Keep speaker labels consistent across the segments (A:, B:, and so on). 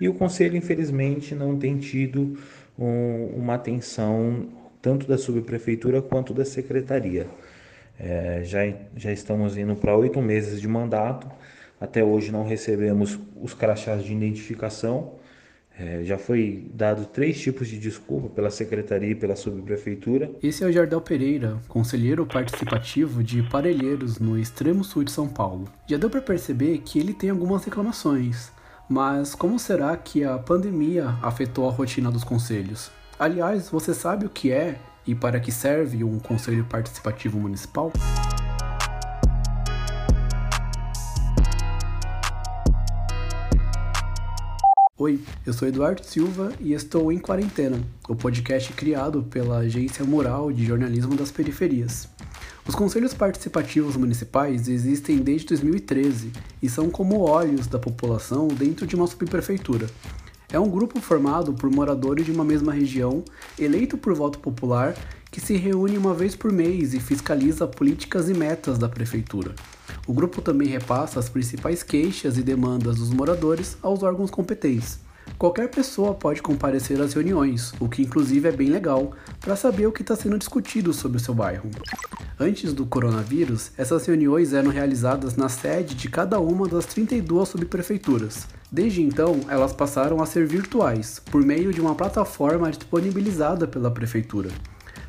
A: e o conselho, infelizmente, não tem tido um, uma atenção tanto da subprefeitura quanto da secretaria. É, já, já estamos indo para oito meses de mandato, até hoje não recebemos os crachás de identificação. É, já foi dado três tipos de desculpa pela secretaria e pela subprefeitura.
B: Esse é o Jardel Pereira, conselheiro participativo de Parelheiros, no extremo sul de São Paulo. Já deu para perceber que ele tem algumas reclamações, mas como será que a pandemia afetou a rotina dos conselhos? Aliás, você sabe o que é e para que serve um conselho participativo municipal? Oi, eu sou Eduardo Silva e estou em Quarentena, o podcast criado pela Agência Mural de Jornalismo das Periferias. Os conselhos participativos municipais existem desde 2013 e são como olhos da população dentro de uma subprefeitura. É um grupo formado por moradores de uma mesma região, eleito por voto popular, que se reúne uma vez por mês e fiscaliza políticas e metas da prefeitura. O grupo também repassa as principais queixas e demandas dos moradores aos órgãos competentes. Qualquer pessoa pode comparecer às reuniões, o que inclusive é bem legal, para saber o que está sendo discutido sobre o seu bairro. Antes do coronavírus, essas reuniões eram realizadas na sede de cada uma das 32 subprefeituras. Desde então, elas passaram a ser virtuais, por meio de uma plataforma disponibilizada pela prefeitura.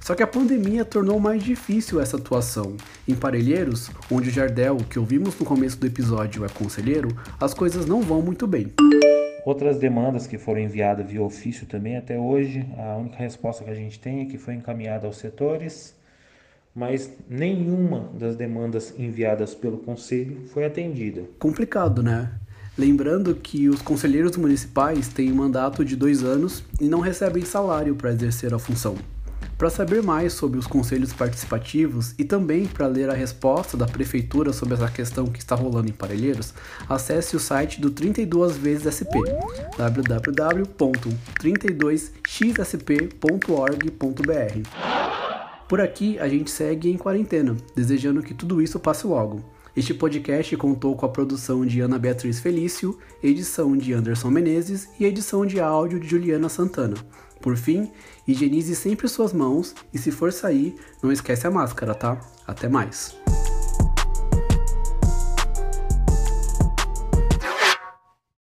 B: Só que a pandemia tornou mais difícil essa atuação. Em Parelheiros, onde o Jardel, que ouvimos no começo do episódio, é conselheiro, as coisas não vão muito bem.
A: Outras demandas que foram enviadas via ofício também até hoje, a única resposta que a gente tem é que foi encaminhada aos setores, mas nenhuma das demandas enviadas pelo conselho foi atendida.
B: Complicado, né? Lembrando que os conselheiros municipais têm um mandato de dois anos e não recebem salário para exercer a função. Para saber mais sobre os conselhos participativos e também para ler a resposta da prefeitura sobre essa questão que está rolando em Parelheiros, acesse o site do 32 vezes SP, www.32xsp.org.br. Por aqui a gente segue em quarentena, desejando que tudo isso passe logo. Este podcast contou com a produção de Ana Beatriz Felício, edição de Anderson Menezes e edição de áudio de Juliana Santana. Por fim, higienize sempre suas mãos e se for sair, não esquece a máscara, tá? Até mais!